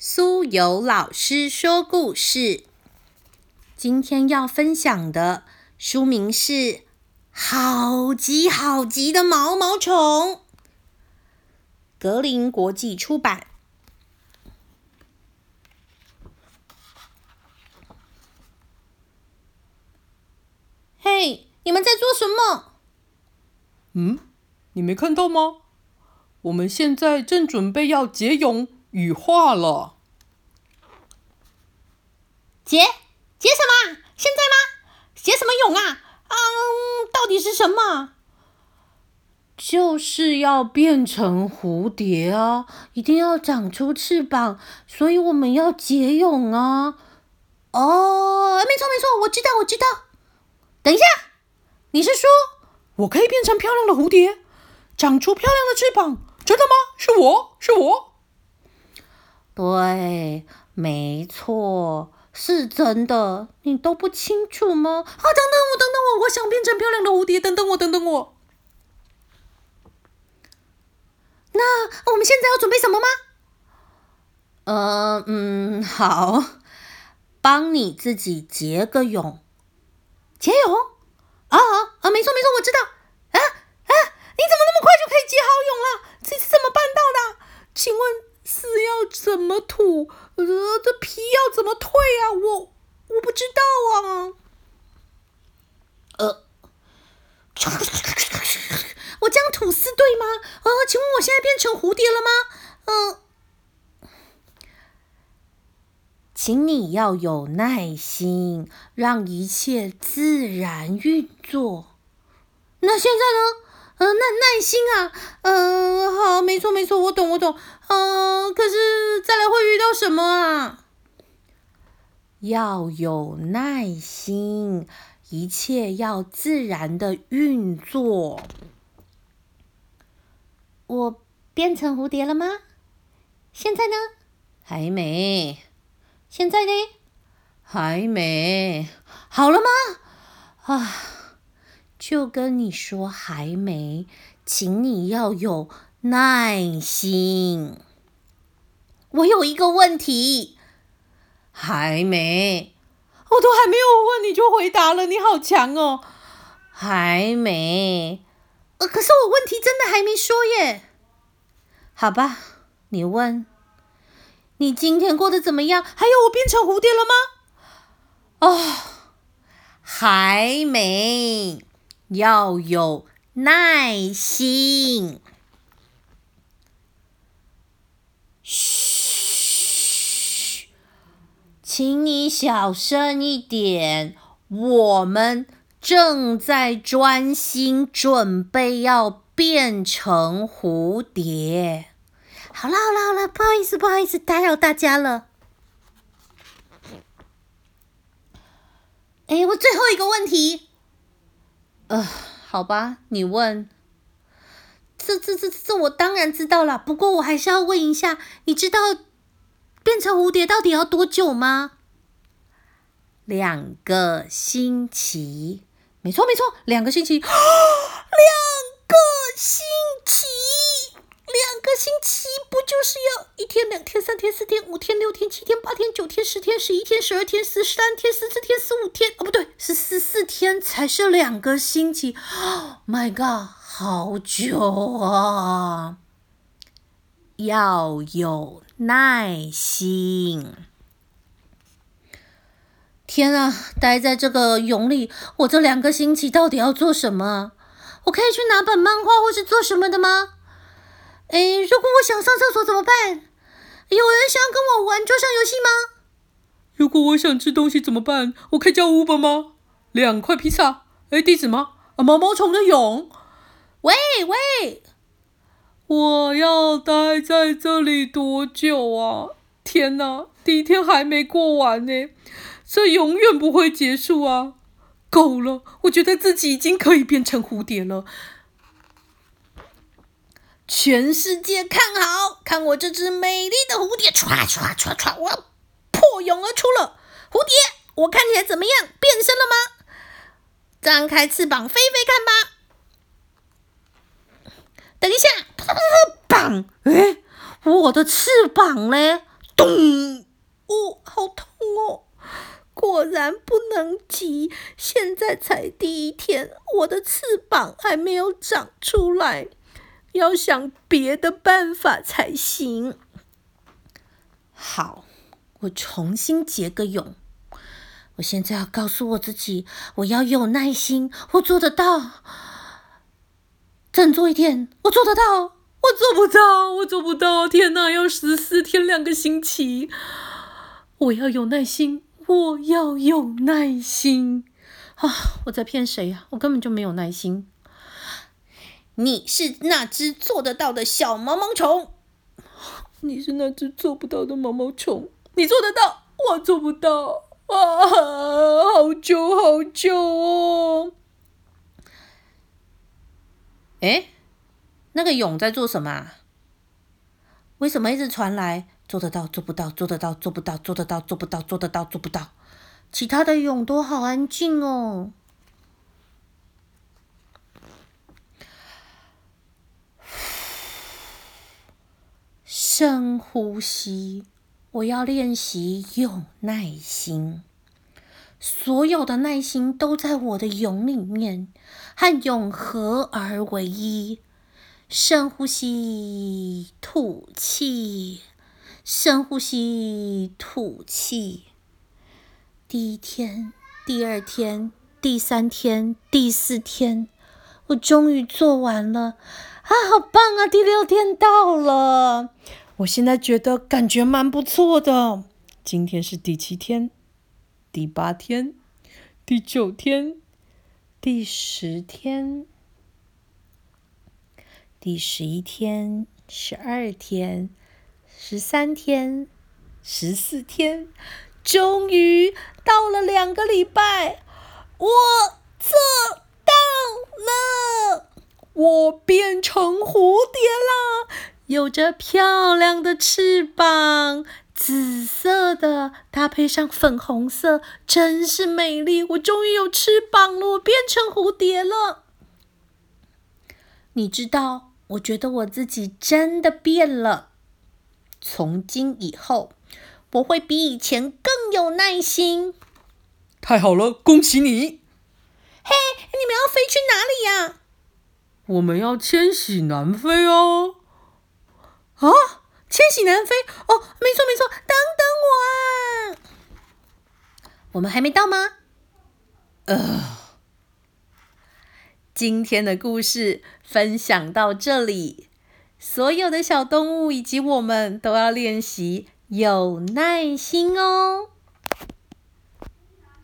苏有老师说故事。今天要分享的书名是《好急好急的毛毛虫》，格林国际出版。嘿，你们在做什么？嗯，你没看到吗？我们现在正准备要结蛹。羽化了，结结什么？现在吗？结什么蛹啊？嗯，到底是什么？就是要变成蝴蝶啊！一定要长出翅膀，所以我们要结蛹啊！哦，没错没错，我知道我知道。等一下，你是说我可以变成漂亮的蝴蝶，长出漂亮的翅膀？真的吗？是我是我。对，没错，是真的，你都不清楚吗？啊，等等我，等等我，我想变成漂亮的蝴蝶，等等我，等等我。那我们现在要准备什么吗？呃，嗯，好，帮你自己结个蛹，结蛹？啊啊啊，没错没错，我知道。啊啊，你怎么那么快就可以结好蛹了？这是怎么办到的？请问？丝要怎么吐？呃，这皮要怎么退啊？我我不知道啊。呃，我这样吐丝对吗？呃，请问我现在变成蝴蝶了吗？嗯，请你要有耐心，让一切自然运作。那现在呢？呃，耐耐心啊，嗯，好，没错没错，我懂我懂，嗯，可是再来会遇到什么啊？要有耐心，一切要自然的运作。我变成蝴蝶了吗？现在呢？还没。现在呢？还没。好了吗？啊。就跟你说还没，请你要有耐心。我有一个问题，还没，我都还没有问你就回答了，你好强哦！还没，呃，可是我问题真的还没说耶。好吧，你问，你今天过得怎么样？还有，我变成蝴蝶了吗？哦，还没。要有耐心。嘘，请你小声一点。我们正在专心准备要变成蝴蝶。好了好了好了，不好意思不好意思，打扰大家了。哎，我最后一个问题。呃，好吧，你问。这、这、这、这，我当然知道了。不过我还是要问一下，你知道变成蝴蝶到底要多久吗？两个星期。没错，没错，两个星期。两个星期。两个星期不就是要一天、两天、三天、四天、五天、六天、七天、八天、九天、十天、十一天、十二天、十三天、十四天、十五天？哦，不对，是十四天才是两个星期。Oh My God，好久啊！要有耐心。天啊，待在这个蛹里，我这两个星期到底要做什么？我可以去拿本漫画或是做什么的吗？哎，如果我想上厕所怎么办？有人想要跟我玩桌上游戏吗？如果我想吃东西怎么办？我可以叫 Uber 吗？两块披萨？哎，地址吗？啊，毛毛虫的蛹。喂喂，我要待在这里多久啊？天哪，第一天还没过完呢，这永远不会结束啊！够了，我觉得自己已经可以变成蝴蝶了。全世界看好，看我这只美丽的蝴蝶，唰唰唰唰，我破蛹而出了。蝴蝶，我看起来怎么样？变身了吗？张开翅膀飞飞看吧。等一下，砰！哎，我的翅膀嘞？咚！哦，好痛哦！果然不能急，现在才第一天，我的翅膀还没有长出来，要想别的办法才行。好，我重新结个蛹。我现在要告诉我自己，我要有耐心，我做得到。振作一点，我做得到，我做不到，我做不到！天哪，要十四天两个星期，我要有耐心。我要有耐心啊！我在骗谁呀？我根本就没有耐心。你是那只做得到的小毛毛虫，你是那只做不到的毛毛虫。你做得到，我做不到啊！好久好久哦。哎，那个蛹在做什么？为什么一直传来？做得到，做不到，做得到，做不到，做得到，做不到，做得到，做不到。其他的蛹都好安静哦。深呼吸，我要练习有耐心。所有的耐心都在我的蛹里面，和蛹合而为一。深呼吸，吐气。深呼吸，吐气。第一天，第二天，第三天，第四天，我终于做完了啊！好棒啊！第六天到了，我现在觉得感觉蛮不错的。今天是第七天，第八天，第九天，第十天，第十一天，十二天。十三天，十四天，终于到了两个礼拜，我做到了！我变成蝴蝶啦，有着漂亮的翅膀，紫色的搭配上粉红色，真是美丽！我终于有翅膀了，我变成蝴蝶了。你知道，我觉得我自己真的变了。从今以后，我会比以前更有耐心。太好了，恭喜你！嘿，你们要飞去哪里呀？我们要迁徙南飞哦。啊，千禧南飞？哦，没错没错，等等我啊！我们还没到吗？呃，今天的故事分享到这里。所有的小动物以及我们都要练习有耐心哦。